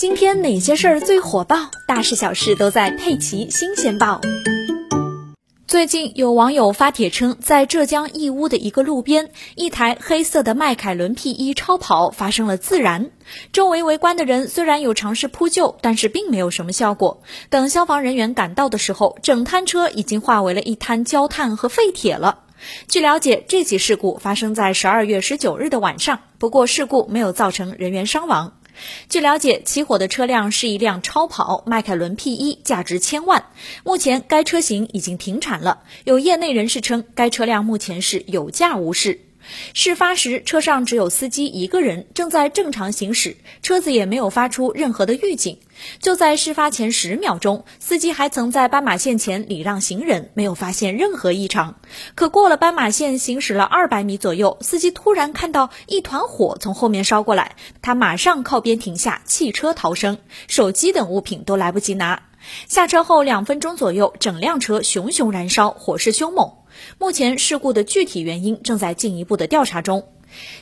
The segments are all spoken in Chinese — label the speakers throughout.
Speaker 1: 今天哪些事儿最火爆？大事小事都在《佩奇新鲜报》。最近有网友发帖称，在浙江义乌的一个路边，一台黑色的迈凯伦 P1 超跑发生了自燃。周围围观的人虽然有尝试扑救，但是并没有什么效果。等消防人员赶到的时候，整摊车已经化为了一滩焦炭和废铁了。据了解，这起事故发生在十二月十九日的晚上，不过事故没有造成人员伤亡。据了解，起火的车辆是一辆超跑迈凯伦 P1，价值千万。目前该车型已经停产了。有业内人士称，该车辆目前是有价无市。事发时，车上只有司机一个人，正在正常行驶，车子也没有发出任何的预警。就在事发前十秒钟，司机还曾在斑马线前礼让行人，没有发现任何异常。可过了斑马线，行驶了二百米左右，司机突然看到一团火从后面烧过来，他马上靠边停下，弃车逃生，手机等物品都来不及拿。下车后两分钟左右，整辆车熊熊燃烧，火势凶猛。目前事故的具体原因正在进一步的调查中。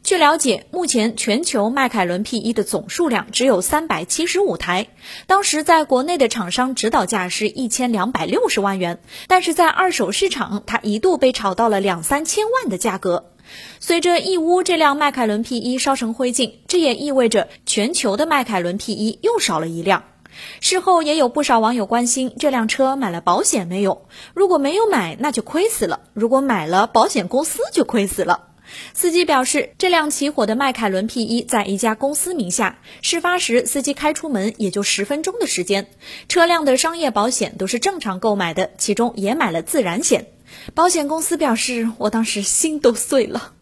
Speaker 1: 据了解，目前全球迈凯伦 P1 的总数量只有三百七十五台，当时在国内的厂商指导价是一千两百六十万元，但是在二手市场，它一度被炒到了两三千万的价格。随着义乌这辆迈凯伦 P1 烧成灰烬，这也意味着全球的迈凯伦 P1 又少了一辆。事后也有不少网友关心这辆车买了保险没有？如果没有买，那就亏死了；如果买了，保险公司就亏死了。司机表示，这辆起火的迈凯伦 P1 在一家公司名下，事发时司机开出门也就十分钟的时间，车辆的商业保险都是正常购买的，其中也买了自燃险。保险公司表示，我当时心都碎了。